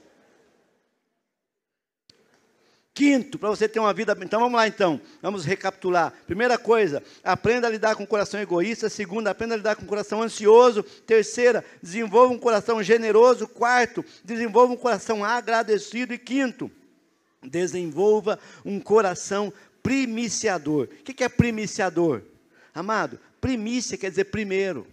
Quinto, para você ter uma vida. Então vamos lá então, vamos recapitular. Primeira coisa, aprenda a lidar com o coração egoísta. Segunda, aprenda a lidar com o coração ansioso. Terceira, desenvolva um coração generoso. Quarto, desenvolva um coração agradecido. E quinto, desenvolva um coração primiciador. O que é primiciador? Amado, primícia quer dizer primeiro.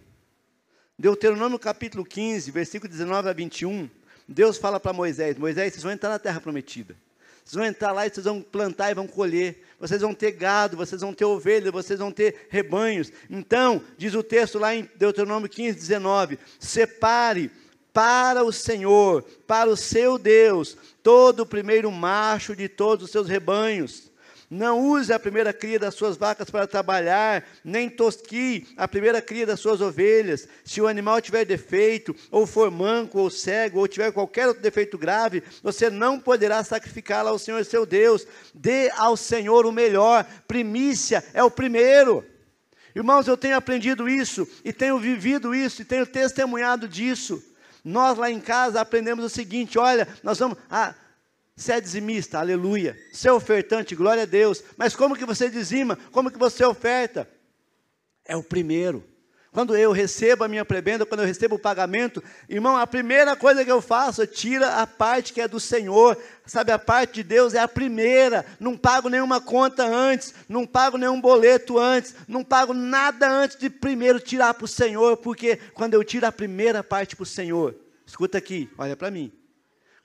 Deuteronômio capítulo 15, versículo 19 a 21, Deus fala para Moisés: Moisés, vocês vão entrar na terra prometida. Vocês vão entrar lá e vocês vão plantar e vão colher. Vocês vão ter gado, vocês vão ter ovelhas, vocês vão ter rebanhos. Então, diz o texto lá em Deuteronômio 15, 19: separe para o Senhor, para o seu Deus, todo o primeiro macho de todos os seus rebanhos. Não use a primeira cria das suas vacas para trabalhar, nem tosquie a primeira cria das suas ovelhas. Se o animal tiver defeito, ou for manco, ou cego, ou tiver qualquer outro defeito grave, você não poderá sacrificá-la ao Senhor seu Deus. Dê ao Senhor o melhor. Primícia é o primeiro. Irmãos, eu tenho aprendido isso, e tenho vivido isso, e tenho testemunhado disso. Nós lá em casa aprendemos o seguinte: olha, nós vamos. Ah, você é dizimista, aleluia. Você é ofertante, glória a Deus. Mas como que você dizima? Como que você oferta? É o primeiro. Quando eu recebo a minha prebenda, quando eu recebo o pagamento, irmão, a primeira coisa que eu faço é tira a parte que é do Senhor. Sabe, a parte de Deus é a primeira. Não pago nenhuma conta antes, não pago nenhum boleto antes, não pago nada antes de primeiro tirar para o Senhor, porque quando eu tiro a primeira parte para o Senhor, escuta aqui, olha para mim.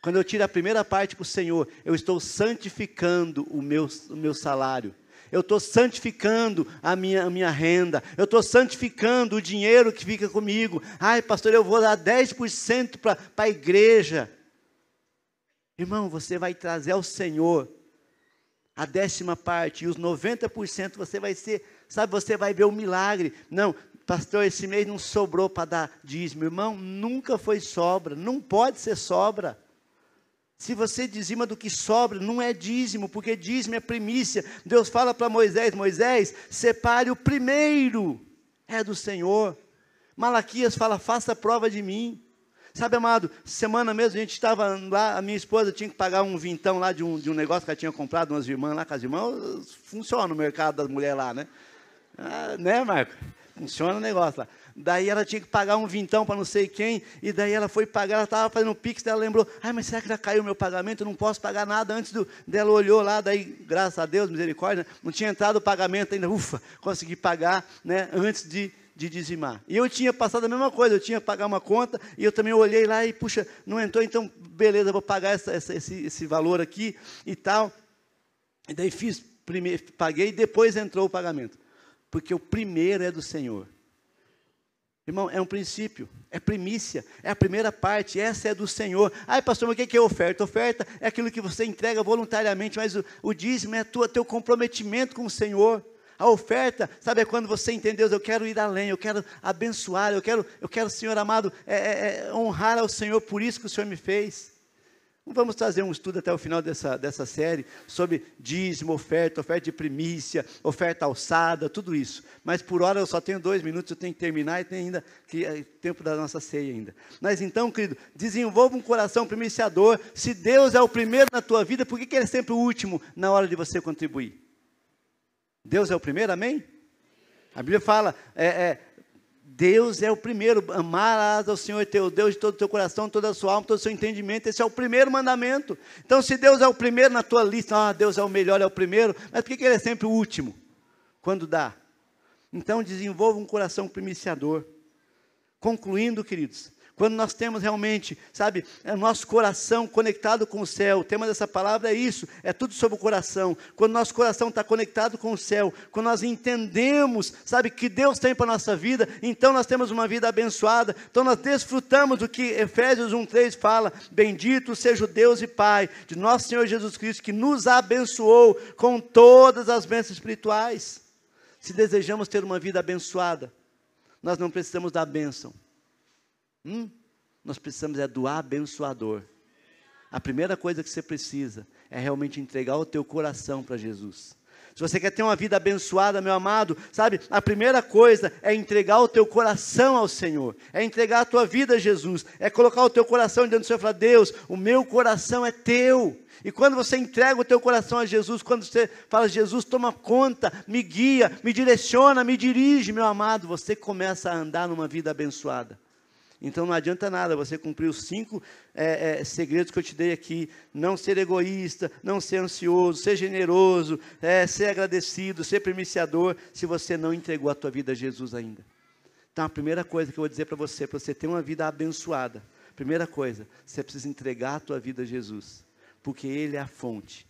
Quando eu tiro a primeira parte para o Senhor, eu estou santificando o meu, o meu salário. Eu estou santificando a minha, a minha renda. Eu estou santificando o dinheiro que fica comigo. Ai, pastor, eu vou dar 10% para a igreja. Irmão, você vai trazer ao Senhor a décima parte e os 90% você vai ser, sabe, você vai ver o milagre. Não, pastor, esse mês não sobrou para dar dízimo. Irmão, nunca foi sobra, não pode ser sobra. Se você dizima do que sobra, não é dízimo, porque dízimo é primícia. Deus fala para Moisés: Moisés, separe o primeiro, é do Senhor. Malaquias fala: faça prova de mim. Sabe, amado, semana mesmo a gente estava lá, a minha esposa tinha que pagar um vintão lá de um, de um negócio que ela tinha comprado, umas irmãs lá, com as irmãs, funciona o mercado das mulheres lá, né? Ah, né, Marco? Funciona o negócio lá. Daí ela tinha que pagar um vintão para não sei quem, e daí ela foi pagar, ela estava fazendo o pix, ela lembrou, ai, mas será que já caiu o meu pagamento? Eu não posso pagar nada antes do, dela olhou lá, daí, graças a Deus, misericórdia, não tinha entrado o pagamento ainda, ufa, consegui pagar, né, antes de, de dizimar. E eu tinha passado a mesma coisa, eu tinha que pagar uma conta, e eu também olhei lá e, puxa, não entrou, então, beleza, vou pagar essa, essa, esse, esse valor aqui e tal. E daí fiz, primeiro, paguei, depois entrou o pagamento. Porque o primeiro é do Senhor. Irmão, é um princípio, é primícia, é a primeira parte, essa é do Senhor. Ai, pastor, mas o que é oferta? Oferta é aquilo que você entrega voluntariamente, mas o, o dízimo é tua, teu comprometimento com o Senhor. A oferta, sabe, é quando você entende, Deus, eu quero ir além, eu quero abençoar, eu quero, eu quero Senhor amado, é, é, é honrar ao Senhor por isso que o Senhor me fez. Vamos trazer um estudo até o final dessa, dessa série sobre dízimo, oferta, oferta de primícia, oferta alçada, tudo isso. Mas por hora eu só tenho dois minutos, eu tenho que terminar e tem ainda que, é, tempo da nossa ceia ainda. Mas então, querido, desenvolva um coração primiciador. Se Deus é o primeiro na tua vida, por que, que Ele é sempre o último na hora de você contribuir? Deus é o primeiro, amém? A Bíblia fala, é, é, Deus é o primeiro, amarás ao Senhor teu Deus de todo o teu coração, toda a sua alma, todo o seu entendimento, esse é o primeiro mandamento. Então, se Deus é o primeiro na tua lista, ah, Deus é o melhor, é o primeiro, mas por que Ele é sempre o último? Quando dá? Então, desenvolva um coração primiciador. Concluindo, queridos, quando nós temos realmente, sabe, é nosso coração conectado com o céu, o tema dessa palavra é isso, é tudo sobre o coração. Quando nosso coração está conectado com o céu, quando nós entendemos, sabe, que Deus tem para a nossa vida, então nós temos uma vida abençoada, então nós desfrutamos do que Efésios 1,3 fala: Bendito seja o Deus e Pai de nosso Senhor Jesus Cristo, que nos abençoou com todas as bênçãos espirituais. Se desejamos ter uma vida abençoada, nós não precisamos da bênção Hum, nós precisamos é do abençoador. A primeira coisa que você precisa é realmente entregar o teu coração para Jesus. Se você quer ter uma vida abençoada, meu amado, sabe, a primeira coisa é entregar o teu coração ao Senhor, é entregar a tua vida a Jesus, é colocar o teu coração diante do Senhor e falar: Deus, o meu coração é teu. E quando você entrega o teu coração a Jesus, quando você fala, Jesus, toma conta, me guia, me direciona, me dirige, meu amado, você começa a andar numa vida abençoada. Então não adianta nada você cumprir os cinco é, é, segredos que eu te dei aqui: não ser egoísta, não ser ansioso, ser generoso, é, ser agradecido, ser primiciador, se você não entregou a tua vida a Jesus ainda. Então a primeira coisa que eu vou dizer para você, para você ter uma vida abençoada, primeira coisa, você precisa entregar a tua vida a Jesus, porque Ele é a fonte.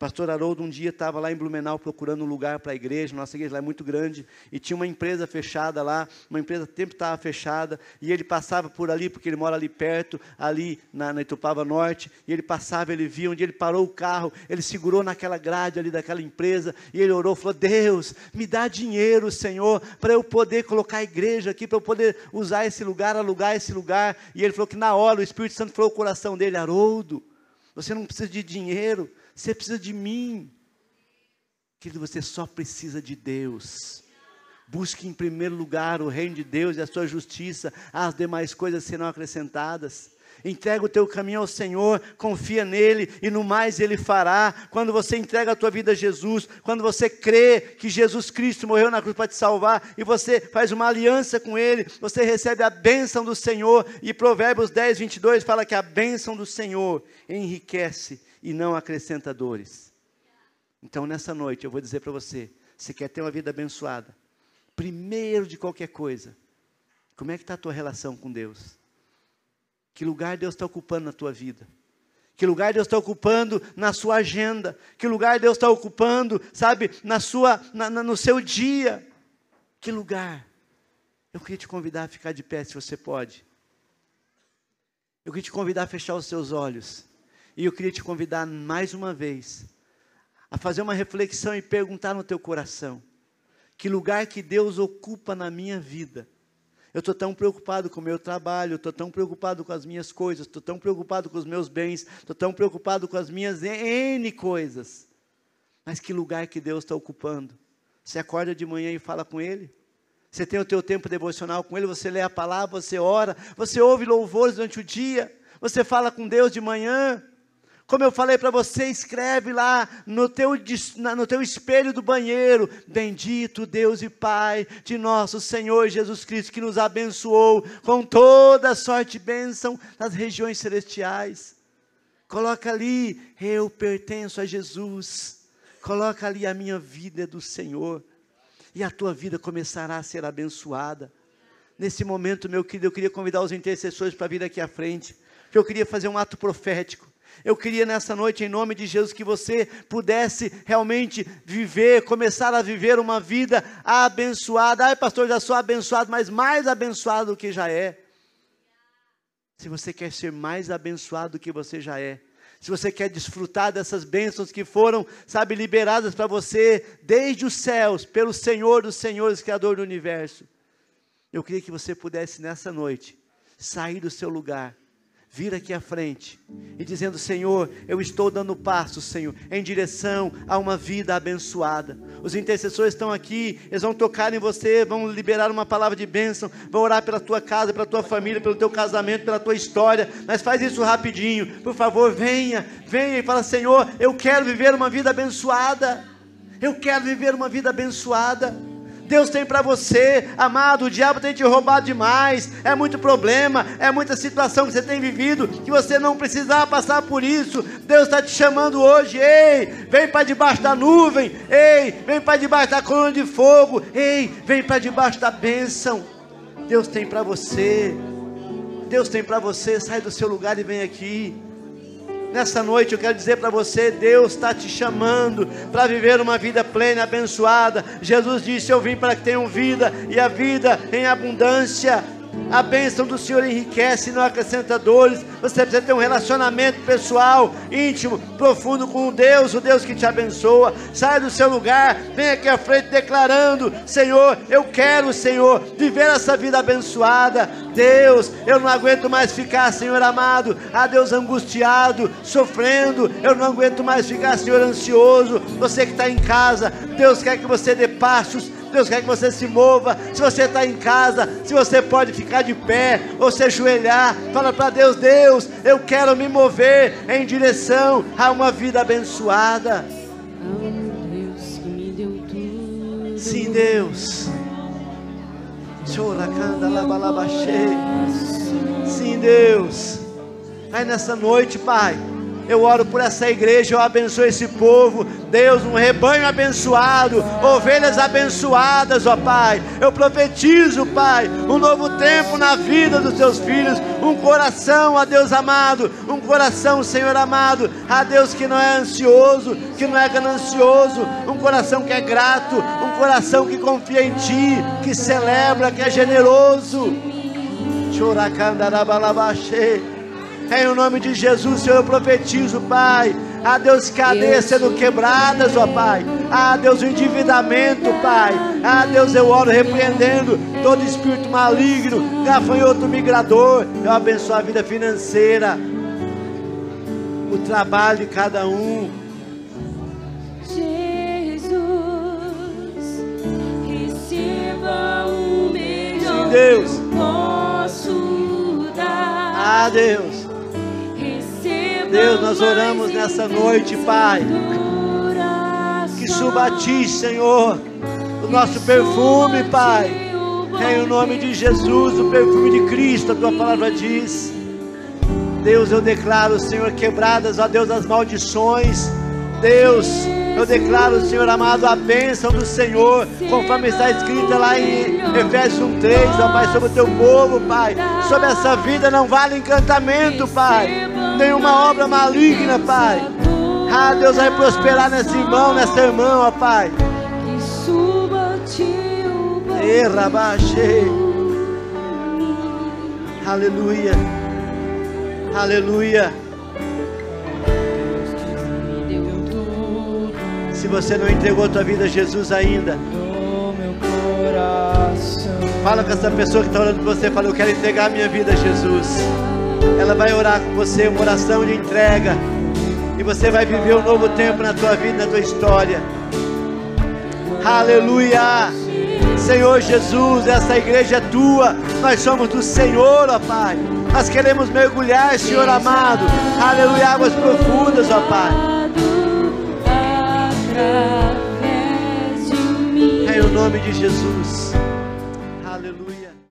Pastor Haroldo um dia estava lá em Blumenau procurando um lugar para a igreja, nossa igreja lá é muito grande, e tinha uma empresa fechada lá, uma empresa que tempo estava fechada, e ele passava por ali, porque ele mora ali perto, ali na, na Itupava Norte, e ele passava, ele via onde ele parou o carro, ele segurou naquela grade ali daquela empresa, e ele orou, falou, Deus, me dá dinheiro, Senhor, para eu poder colocar a igreja aqui, para eu poder usar esse lugar, alugar esse lugar, e ele falou que na hora o Espírito Santo falou o coração dele, Haroldo, você não precisa de dinheiro, você precisa de mim. Querido, você só precisa de Deus. Busque em primeiro lugar o reino de Deus e a sua justiça, as demais coisas serão acrescentadas. Entrega o teu caminho ao Senhor, confia nele e no mais ele fará. Quando você entrega a tua vida a Jesus, quando você crê que Jesus Cristo morreu na cruz para te salvar e você faz uma aliança com ele, você recebe a bênção do Senhor. E Provérbios 10, 22 fala que a bênção do Senhor enriquece e não acrescenta dores. Então, nessa noite, eu vou dizer para você: você quer ter uma vida abençoada? Primeiro de qualquer coisa, como é que está a tua relação com Deus? Que lugar Deus está ocupando na tua vida? Que lugar Deus está ocupando na sua agenda? Que lugar Deus está ocupando, sabe, na sua, na, na, no seu dia? Que lugar? Eu queria te convidar a ficar de pé, se você pode. Eu queria te convidar a fechar os seus olhos. E eu queria te convidar mais uma vez a fazer uma reflexão e perguntar no teu coração: que lugar que Deus ocupa na minha vida? Eu estou tão preocupado com o meu trabalho, estou tão preocupado com as minhas coisas, estou tão preocupado com os meus bens, estou tão preocupado com as minhas N coisas. Mas que lugar que Deus está ocupando? Você acorda de manhã e fala com Ele? Você tem o teu tempo devocional com Ele, você lê a palavra, você ora, você ouve louvores durante o dia, você fala com Deus de manhã, como eu falei para você, escreve lá no teu, no teu espelho do banheiro: Bendito Deus e Pai de nosso Senhor Jesus Cristo, que nos abençoou com toda sorte e bênção nas regiões celestiais. Coloca ali, eu pertenço a Jesus. Coloca ali a minha vida é do Senhor. E a tua vida começará a ser abençoada. Nesse momento, meu querido, eu queria convidar os intercessores para vir aqui à frente. Porque eu queria fazer um ato profético. Eu queria nessa noite, em nome de Jesus, que você pudesse realmente viver, começar a viver uma vida abençoada. Ai, pastor, já sou abençoado, mas mais abençoado do que já é. Se você quer ser mais abençoado do que você já é, se você quer desfrutar dessas bênçãos que foram, sabe, liberadas para você desde os céus, pelo Senhor dos Senhores, Criador do universo, eu queria que você pudesse nessa noite sair do seu lugar vir aqui à frente e dizendo: Senhor, eu estou dando passos, Senhor, em direção a uma vida abençoada. Os intercessores estão aqui, eles vão tocar em você, vão liberar uma palavra de bênção, vão orar pela tua casa, pela tua família, pelo teu casamento, pela tua história. Mas faz isso rapidinho, por favor, venha, venha e fala: Senhor, eu quero viver uma vida abençoada. Eu quero viver uma vida abençoada. Deus tem para você, amado. O diabo tem te roubado demais. É muito problema, é muita situação que você tem vivido que você não precisava passar por isso. Deus está te chamando hoje. Ei, vem para debaixo da nuvem. Ei, vem para debaixo da coluna de fogo. Ei, vem para debaixo da bênção. Deus tem para você. Deus tem para você. Sai do seu lugar e vem aqui. Nessa noite eu quero dizer para você: Deus está te chamando para viver uma vida plena, abençoada. Jesus disse: Eu vim para que tenham vida e a vida em abundância. A bênção do Senhor enriquece e não acrescenta dores. Você precisa ter um relacionamento pessoal, íntimo, profundo com Deus, o Deus que te abençoa. Sai do seu lugar, vem aqui à frente declarando: Senhor, eu quero, Senhor, viver essa vida abençoada. Deus, eu não aguento mais ficar, Senhor amado, a Deus angustiado, sofrendo. Eu não aguento mais ficar, Senhor, ansioso. Você que está em casa, Deus quer que você dê passos Deus quer que você se mova. Se você está em casa, se você pode ficar de pé ou se ajoelhar, fala para Deus: Deus, eu quero me mover em direção a uma vida abençoada. Sim, Deus. Sim, Deus. Aí nessa noite, Pai, Eu oro por essa igreja, eu abençoo esse povo. Deus, um rebanho abençoado, ovelhas abençoadas, ó Pai. Eu profetizo, Pai, um novo tempo na vida dos teus filhos, um coração, ó Deus amado, um coração, Senhor amado, a Deus que não é ansioso, que não é ganancioso, um coração que é grato, um coração que confia em Ti, que celebra, que é generoso. Em o nome de Jesus, Senhor, eu profetizo, Pai. Ah, Deus, cadeias sendo quebradas, ó Pai. Ah, Deus, o endividamento, Pai. Ah, Deus, eu oro repreendendo todo espírito maligno, gafanhoto migrador. Eu abençoo a vida financeira, o trabalho de cada um.
Jesus, receba o melhor
Deus.
que eu posso dar.
Ah, Deus. Deus, nós oramos nessa noite, Pai. Que suba a Ti, Senhor, o nosso perfume, Pai. Em nome de Jesus, o perfume de Cristo, a tua palavra diz. Deus, eu declaro, Senhor, quebradas, ó Deus, as maldições. Deus, eu declaro, Senhor amado, a bênção do Senhor, conforme está escrita lá em Efésios 1,3, ó Pai, sobre o teu povo, Pai. Sobre essa vida não vale encantamento, Pai. Nenhuma obra maligna, Pai. Ah, Deus vai prosperar nesse irmão, nessa irmã, ó Pai.
Que suba a ti o.
Aleluia. Aleluia. Se você não entregou a tua vida a Jesus ainda, fala com essa pessoa que está orando por você. Fala, eu quero entregar a minha vida a Jesus. Ela vai orar com você, uma oração de entrega. E você vai viver um novo tempo na tua vida, na tua história. Aleluia. Senhor Jesus, essa igreja é tua. Nós somos do Senhor, ó Pai. Nós queremos mergulhar, Senhor amado. Aleluia, águas profundas, ó Pai. Em o nome de Jesus.